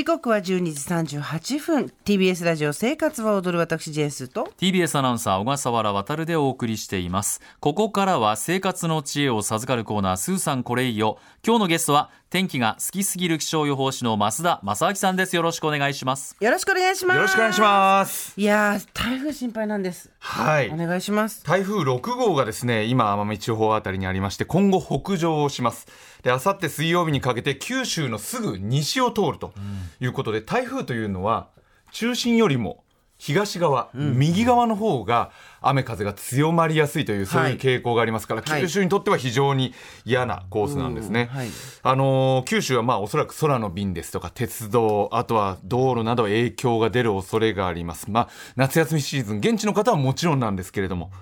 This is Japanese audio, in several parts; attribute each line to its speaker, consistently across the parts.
Speaker 1: 時刻は12時38分。TBS ラジオ生活は踊る私ジェンスと。
Speaker 2: TBS アナウンサー小笠原渉でお送りしています。ここからは生活の知恵を授かるコーナースーさんこれいいよ。今日のゲストは天気が好きすぎる気象予報士の増田正明さんです。よろしくお願いします。
Speaker 1: よろしくお願いします。
Speaker 3: よろしくお願いします。
Speaker 1: いやー台風心配なんです。
Speaker 3: はい。
Speaker 1: お願いします。
Speaker 3: 台風6号がですね今奄美地方あたりにありまして今後北上をします。であさって水曜日にかけて九州のすぐ西を通るということで、台風というのは中心よりも東側、右側の方が雨風が強まりやすいというそういう傾向がありますから、
Speaker 1: はい。
Speaker 3: 九州にとっては非常に嫌なコースなんですね。
Speaker 1: うん。はい。
Speaker 3: あのー九州はまあおそらく空の便ですとか鉄道あとは道路など影響が出る恐れがあります。まあ夏休みシーズン現地の方はもちろんなんですけれども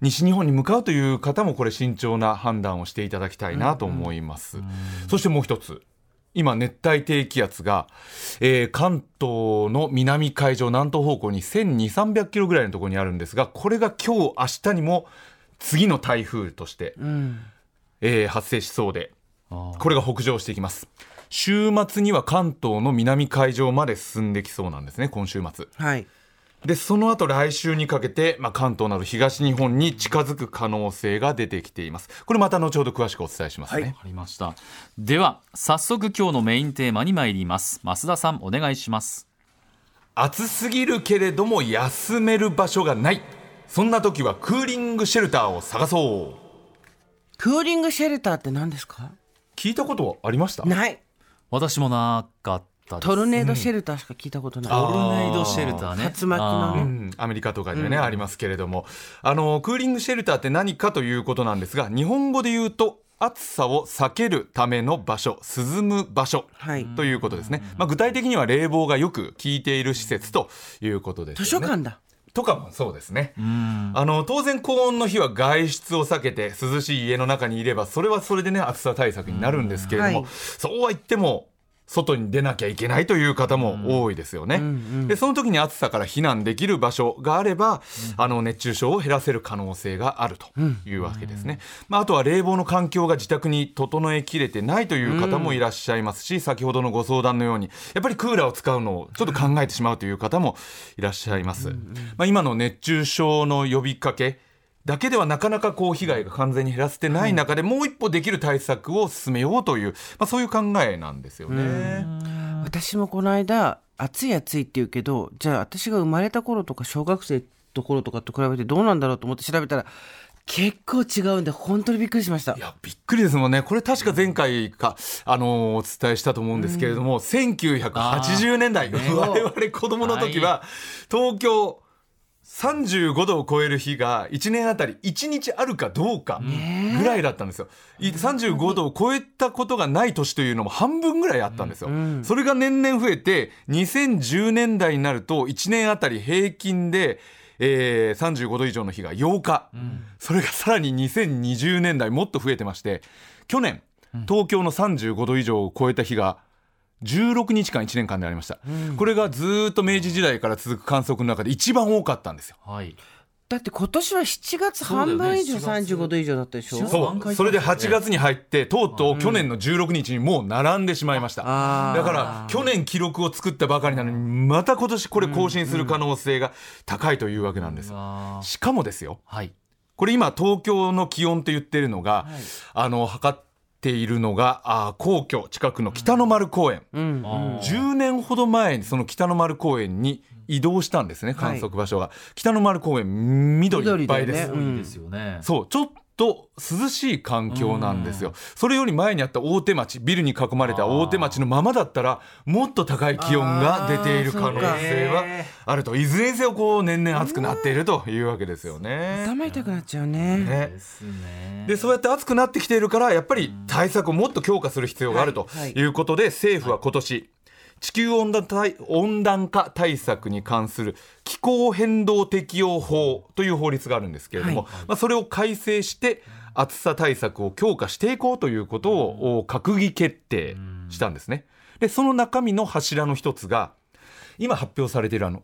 Speaker 3: 西日本に向かうという方もこれ慎重な判断をしていただきたいなと思います。そしてもう一つ今熱帯低気圧が、えー関東の南海上南東方向に1200300キロぐらいのところにあるんですがこれが今日明日にも次の台風として、
Speaker 1: うん。
Speaker 3: えー発生しそうでこれが北上していきます。週末には関東の南海上まで進んできそうなんですね今週末。
Speaker 1: はい
Speaker 3: でその後来週にかけて、まあ、関東など東日本に近づく可能性が出てきています。これまた後ほど詳しくお伝えしますね、
Speaker 1: はい。
Speaker 2: わかりました。では早速今日のメインテーマに参ります。増田さんお願いします。
Speaker 3: 暑すぎるけれども休める場所がない。そんな時はクーリングシェルターを探そう。
Speaker 1: クーリングシェルターって何ですか？
Speaker 3: 聞いたことはありました？
Speaker 1: ない。
Speaker 2: 私もなかっ
Speaker 1: トルネードシェルターしか聞いたことない、
Speaker 2: トルネードシェルターね。
Speaker 1: 竜巻のね。
Speaker 3: アメリカとかにはね、ありますけれども。あのクーリングシェルターって何かということなんですが日本語で言うと暑さを避けるための場所涼む場所
Speaker 1: はい。
Speaker 3: ということですね、まあ、具体的には冷房がよく効いている施設ということですよね。
Speaker 1: 図書館だ。
Speaker 3: とかもそうですね。
Speaker 2: うん。
Speaker 3: あの当然高温の日は外出を避けて涼しい家の中にいればそれはそれでね暑さ対策になるんですけれども、
Speaker 1: はい。
Speaker 3: そうは言っても外に出なきゃいけないという方も多いですよね、でその時に暑さから避難できる場所があれば、あの熱中症を減らせる可能性があるというわけですね、まあ、あとは冷房の環境が自宅に整えきれてないという方もいらっしゃいますし、先ほどのご相談のようにやっぱりクーラーを使うのをちょっと考えてしまうという方もいらっしゃいます、まあ、今の熱中症の呼びかけだけではなかなかこう被害が完全に減らせてない中で、もう一歩できる対策を進めようという、まあ、そういう考えなんですよね。
Speaker 1: 私もこの間暑い暑いって言うけどじゃあ私が生まれた頃とか小学生の頃とかと比べてどうなんだろうと思って調べたら結構違うんで本当にびっくりしました。
Speaker 3: いやびっくりですもんね、これ確か前回か、あのーお伝えしたと思うんですけれども、1980年代、我々子供の時は、東京、35度を超える日が1年あたり1日あるかどうかぐらいだったんですよ。い35度を超えたことがない年というのも半分ぐらいあったんですよ。それが年々増えて2010年代になると1年あたり平均で、えー35度以上の日が8日、それがさらに2020年代もっと増えてまして去年東京の35度以上を超えた日が16日間1年間でありました、これがずーっと明治時代から続く観測の中で一番多かったんですよ。
Speaker 2: はい。
Speaker 1: だって今年は7月半分以上
Speaker 2: そうだよね
Speaker 1: 35度以上だったでしょ
Speaker 2: ？7
Speaker 3: そう。それで8月に入ってとうとう去年の16日にもう並んでしまいました、だから去年記録を作ったばかりなのにまた今年これ更新する可能性が高いというわけなんです、しかもですよ。
Speaker 2: はい。
Speaker 3: これ今東京の気温と言ってるのが、あの測っているのがあー皇居近くの北の丸公園、
Speaker 1: うん。
Speaker 2: あー。
Speaker 3: 10年ほど前にその北の丸公園に移動したんですね観測場所が、北の丸公園緑いっぱいです、
Speaker 1: ね。
Speaker 2: いいですよね。
Speaker 3: そうちょっと涼しい環境なんですよ。それより前にあった大手町ビルに囲まれた大手町のままだったらもっと高い気温が出ている可能性はあると。いずれにせよこう年々暑くなっているというわけですよね。
Speaker 1: 頭痛くなっちゃうね。
Speaker 3: ね。
Speaker 2: で
Speaker 3: そうやって暑くなってきているからやっぱり対策をもっと強化する必要があると
Speaker 1: はいはい。
Speaker 3: いうことで政府は今年地球温暖対温暖化対策に関する気候変動適用法という法律があるんですけれども、
Speaker 1: はい。
Speaker 3: まあ、それを改正して暑さ対策を強化していこうということを閣議決定したんですね。でその中身の柱の一つが今発表されているあの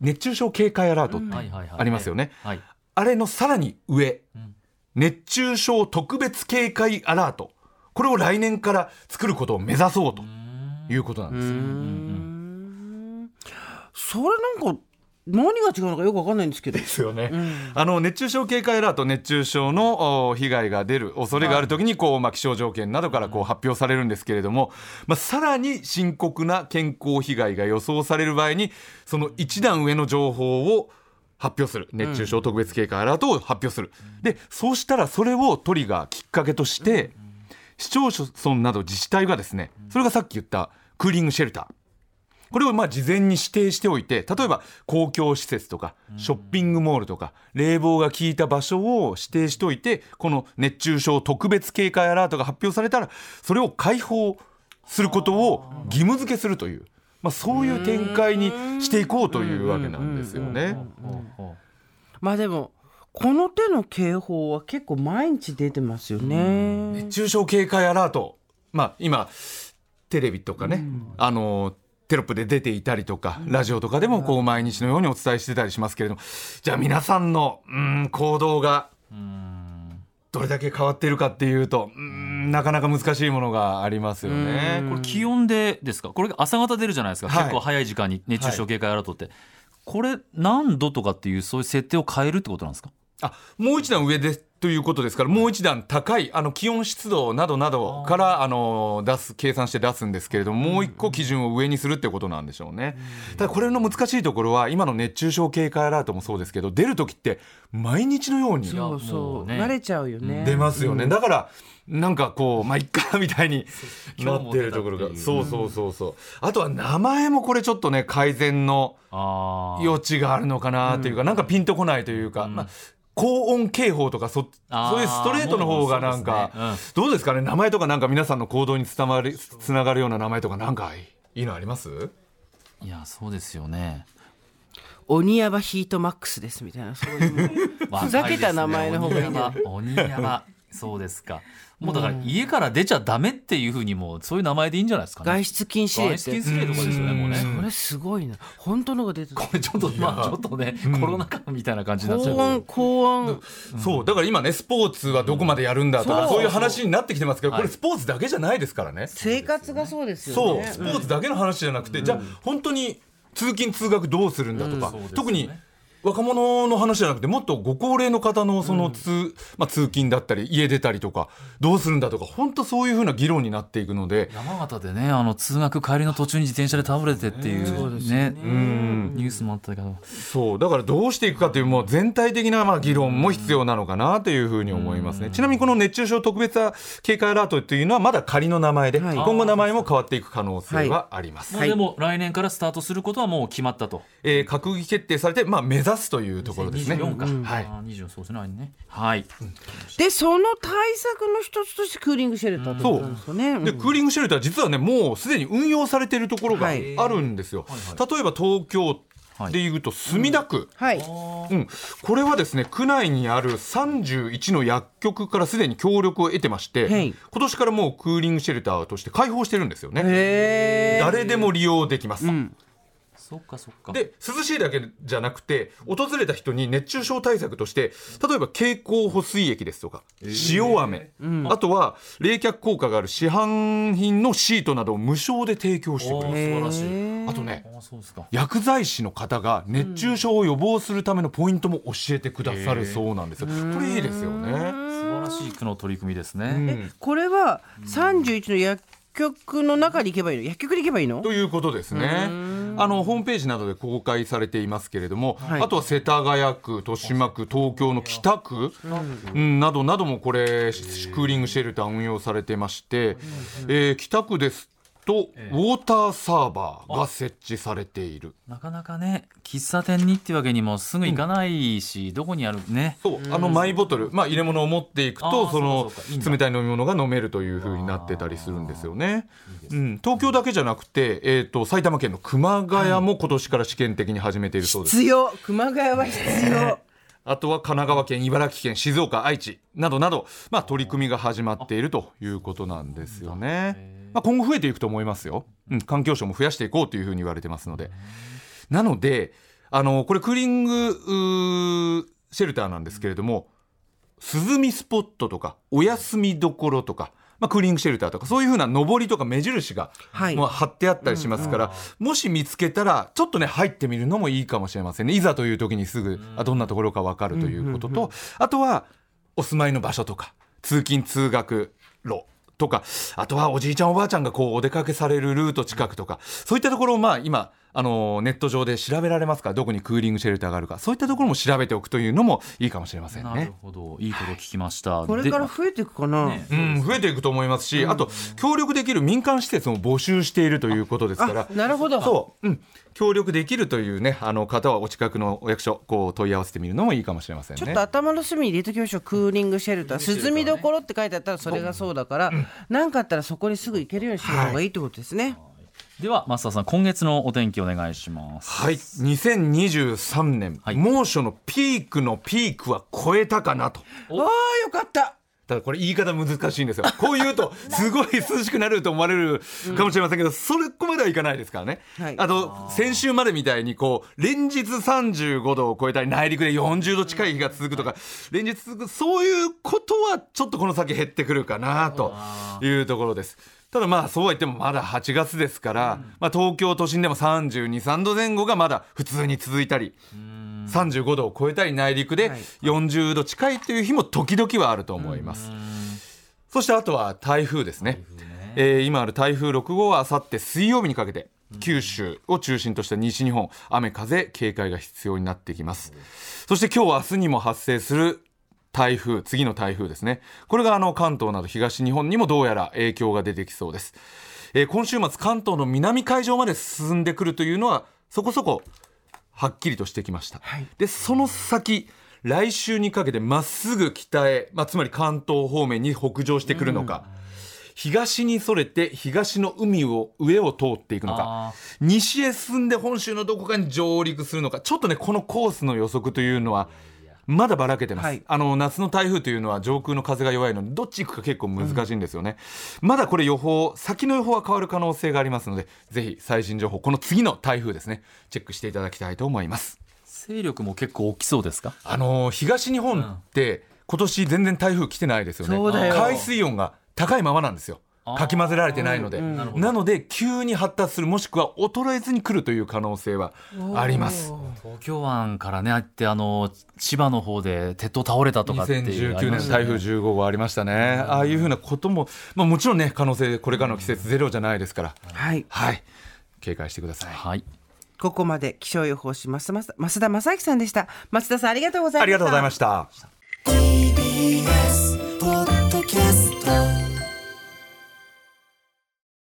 Speaker 3: 熱中症警戒アラートってありますよね。
Speaker 2: はい。
Speaker 3: あれのさらに上、
Speaker 2: ん。
Speaker 3: 熱中症特別警戒アラート。これを来年から作ることを目指そうということなんですよ。
Speaker 1: それなんか何が違うのかよくわかんないんですけど。
Speaker 3: ですよね、あの熱中症警戒アラート熱中症のお被害が出る恐れがあるときにこう、まあ、気象条件などからこう発表されるんですけれども、まあ、さらに深刻な健康被害が予想される場合にその一段上の情報を発表する。熱中症特別警戒アラートを発表する、でそうしたらそれをトリガーきっかけとして、市町村など自治体がですねそれがさっき言ったクーリングシェルター。これをまあ事前に指定しておいて例えば公共施設とかショッピングモールとか冷房が効いた場所を指定しておいてこの熱中症特別警戒アラートが発表されたらそれを開放することを義務付けするという、まあ、そういう展開にしていこうというわけなんですよね。
Speaker 1: まあでもこの手の警報は結構毎日出てますよね。
Speaker 3: 熱中症警戒アラート、まあ、今テレビとかね、あのテロップで出ていたりとか、ラジオとかでもこう毎日のようにお伝えしてたりしますけれども。じゃあ皆さんのうん行動がどれだけ変わっているかっていうとうんなかなか難しいものがありますよね。
Speaker 2: これ気温でですか？これ朝方出るじゃないですか、
Speaker 3: はい。
Speaker 2: 結構早い時間に熱中症警戒アラートって、これ何度とかっていうそういう設定を変えるってことなんですか？
Speaker 3: あもう一段上でということですからもう一段高いあの気温湿度などなどからあの出す計算して出すんですけれどももう一個基準を上にするってことなんでしょうね。ただこれの難しいところは今の熱中症警戒アラートもそうですけど出る時って毎日のように
Speaker 1: そう
Speaker 2: も
Speaker 1: そう。う
Speaker 2: ね
Speaker 1: 慣れちゃうよね。
Speaker 3: 出ますよね、だからなんかこうまあいっかみたいになってるところがそうそうそうそう。あとは名前もこれちょっとね改善の余地があるのかなというか、なんかピンとこないというか、まあ、高音警報とかそそういうストレートの方がなんか、
Speaker 2: もうそうです
Speaker 3: どうですかね？名前とかなんか皆さんの行動に伝わりつながるような名前とかなんかいいのあります？
Speaker 2: いやそうですよね。
Speaker 1: 鬼ヤバヒートマックスですみたいなそういう ふざけた名前の方がいい
Speaker 2: 鬼山そうですか。もうだから家から出ちゃダメっていうふうにもうそういう名前でいいんじゃないですかね。
Speaker 1: 外出禁止令
Speaker 2: 外出禁止令とかですよねもうね。
Speaker 1: それすごいな。本当のが出てた。
Speaker 2: これちょっとまあちょっとねコロナ禍みたいな感じになっちゃう
Speaker 1: 高音高音
Speaker 3: そうだから今ねスポーツはどこまでやるんだとか、
Speaker 1: そう
Speaker 3: そういう話になってきてますけど、
Speaker 2: はい。
Speaker 3: これスポーツだけじゃないですからね。
Speaker 1: 生活がそうですよ
Speaker 3: そう、
Speaker 1: ね
Speaker 3: スポーツだけの話じゃなくて、じゃあ本当に通勤通学どうするんだとか、特に若者の話じゃなくてもっとご高齢の方のその通,、まあ、通勤だったり家出たりとかどうするんだとか本当そういうふうな議論になっていくので。
Speaker 2: 山形でねあの通学帰りの途中に自転車で倒れてっていうね
Speaker 3: うん。
Speaker 2: ニュースもあったけど。
Speaker 3: そう。だからどうしていくかというもう全体的なまあ議論も必要なのかなというふうに思いますね。ちなみにこの熱中症特別警戒アラートというのはまだ仮の名前で、
Speaker 1: はい。
Speaker 3: 今後名前も変わっていく可能性はあります、
Speaker 2: もうでも来年からスタートすることはもう決まったと。
Speaker 3: えー閣議決定されて、まあ、目指すというところですね。
Speaker 2: 24か、
Speaker 3: はい。
Speaker 2: あー24そうですね。はい。
Speaker 1: でその対策の一つとしてクーリングシェルターとなんですよね。
Speaker 3: でクーリングシェルター実はねもうすでに運用されているところがあ
Speaker 1: はい。
Speaker 3: るんですよ、例えば東京でいうと墨田区、
Speaker 1: はい。
Speaker 3: うん。これはですね区内にある31の薬局からすでに協力を得てまして、
Speaker 1: はい。
Speaker 3: 今年からもうクーリングシェルターとして開放してるんですよね。誰でも利用できます、
Speaker 2: そっかそっか。
Speaker 3: で涼しいだけじゃなくて訪れた人に熱中症対策として例えば経口補水液ですとか塩飴、あとは冷却効果がある市販品のシートなどを無償で提供してく
Speaker 2: お
Speaker 3: れる。
Speaker 2: ー素晴らしい。
Speaker 3: あとね
Speaker 2: あーそうですか。
Speaker 3: 薬剤師の方が熱中症を予防するためのポイントも教えてくださるそうなんですよ。これいいですよね。
Speaker 2: 素晴らしい区の取り組みですね、
Speaker 3: うん。
Speaker 1: これは31の薬局の中に行けばいいの？薬局に行けばいいの？
Speaker 3: ということですね。あのホームページなどで公開されていますけれども、
Speaker 1: はい。
Speaker 3: あとは世田谷区、豊島区、東京の北区、うん、などなどもこれクーリングシェルター運用されてまして、えー北区ですとウォーターサーバーが設置されている。
Speaker 2: なかなかね喫茶店にっていうわけにもすぐ行かないし、どこにあるね。
Speaker 3: そうあのマイボトル、まあ、入れ物を持っていくとその冷たい飲み物が飲めるという風になってたりするんですよね。うん、東京だけじゃなくて、えー、と埼玉県の熊谷も今年から試験的に始めているそうです。
Speaker 1: 必要。熊谷は必要。
Speaker 3: あとは神奈川県、茨城県、静岡、愛知などなど、まあ、取り組みが始まっているということなんですよね。まあ、今後増えていくと思いますよ。うん、環境省も増やしていこうというふうに言われてますので。なので、あのこれクーリングシェルターなんですけれども、涼みスポットとか、お休みどころとか、まあ、クーリングシェルターとかそういうふうな上りとか目印が、
Speaker 1: はい。
Speaker 3: もう貼ってあったりしますから、もし見つけたらちょっとね入ってみるのもいいかもしれませんね。いざという時にすぐあどんなところか分かるということと、あとはお住まいの場所とか通勤通学路とかあとはおじいちゃんおばあちゃんがこうお出かけされるルート近くとかそういったところをまあ今あのネット上で調べられますか？らどこにクーリングシェルターがあるか？そういったところも調べておくというのもいいかもしれません
Speaker 2: なる
Speaker 3: ね。
Speaker 2: ほど。いいこと聞きました、
Speaker 1: これから増えていくかな、
Speaker 2: ね。
Speaker 3: うん、増えていくと思いますし、あと協力できる民間施設も募集しているということですから。
Speaker 1: あなるほど。
Speaker 3: そう、うん、協力できるというねあの方はお近くのお役所こう問い合わせてみるのもいいかもしれませんね。
Speaker 1: ちょっと頭の隅に入れときましょう。クーリングシェルター。涼みどころって書いてあったらそれがそうだから何、かあったらそこにすぐ行けるようにしてる方がいいってことですね、
Speaker 2: では増田さん今月のお天気お願いします。
Speaker 3: はい、2023年、
Speaker 2: はい。
Speaker 3: 猛暑のピークのピークは超えたかなと。
Speaker 2: お。
Speaker 1: ああよかった。
Speaker 3: ただこれ言い方難しいんですよ。こう言うとすごい涼しくなると思われるかもしれませんけど、それこまではいかないですからね。
Speaker 1: はい。
Speaker 3: あと先週までみたいにこう連日35度を超えたり内陸で40度近い日が続くとか連日続くそういうことはちょっとこの先減ってくるかなというところです。ただまあそうは言ってもまだ8月ですから、まあ、東京都心でも32、3度前後がまだ普通に続いたり。35度を超えたり内陸で
Speaker 1: はい
Speaker 3: 40度近いという日も時々はあると思います。そしてあとは台風ですね。えー今ある台風6号はあさって水曜日にかけて九州を中心とした西日本雨風警戒が必要になってきます。そして今日明日にも発生する台風次の台風ですね。これがあの関東など東日本にもどうやら影響が出てきそうです、えー今週末関東の南海上まで進んでくるというのはそこそこはっきりとしてきました、
Speaker 1: はい。
Speaker 3: でその先来週にかけてまっすぐ北へ、まあ、つまり関東方面に北上してくるのか、東にそれて東の海を上を通っていくのか
Speaker 2: あ
Speaker 3: 西へ進んで本州のどこかに上陸するのかちょっとねこのコースの予測というのはまだばらけてます、
Speaker 1: はい。
Speaker 3: あの夏の台風というのは上空の風が弱いのでどっち行くか結構難しいんですよね、まだこれ予報先の予報は変わる可能性がありますのでぜひ最新情報この次の台風ですねチェックしていただきたいと思います。
Speaker 2: 勢力も結構大きそうですか？
Speaker 3: あのー東日本って今年全然台風来てないですよね。海水温が高いままなんですよかき混ぜられてないので、
Speaker 2: なるほど。
Speaker 3: なので急に発達するもしくは衰えずに来るという可能性はあります。
Speaker 2: 東京湾からねあってあの千葉の方で鉄塔倒れたとかっていうあり
Speaker 3: 2019
Speaker 2: ましたね。
Speaker 3: 年台風15号ありましたね、ああいうふうなことも、まあ、もちろんね可能性これからの季節ゼロじゃないですから、
Speaker 1: はい。
Speaker 3: はい。警戒してください。
Speaker 2: はい。
Speaker 1: ここまで気象予報士増田増田正明さんでした。増田さんありがとうございました。
Speaker 3: ありがとうございました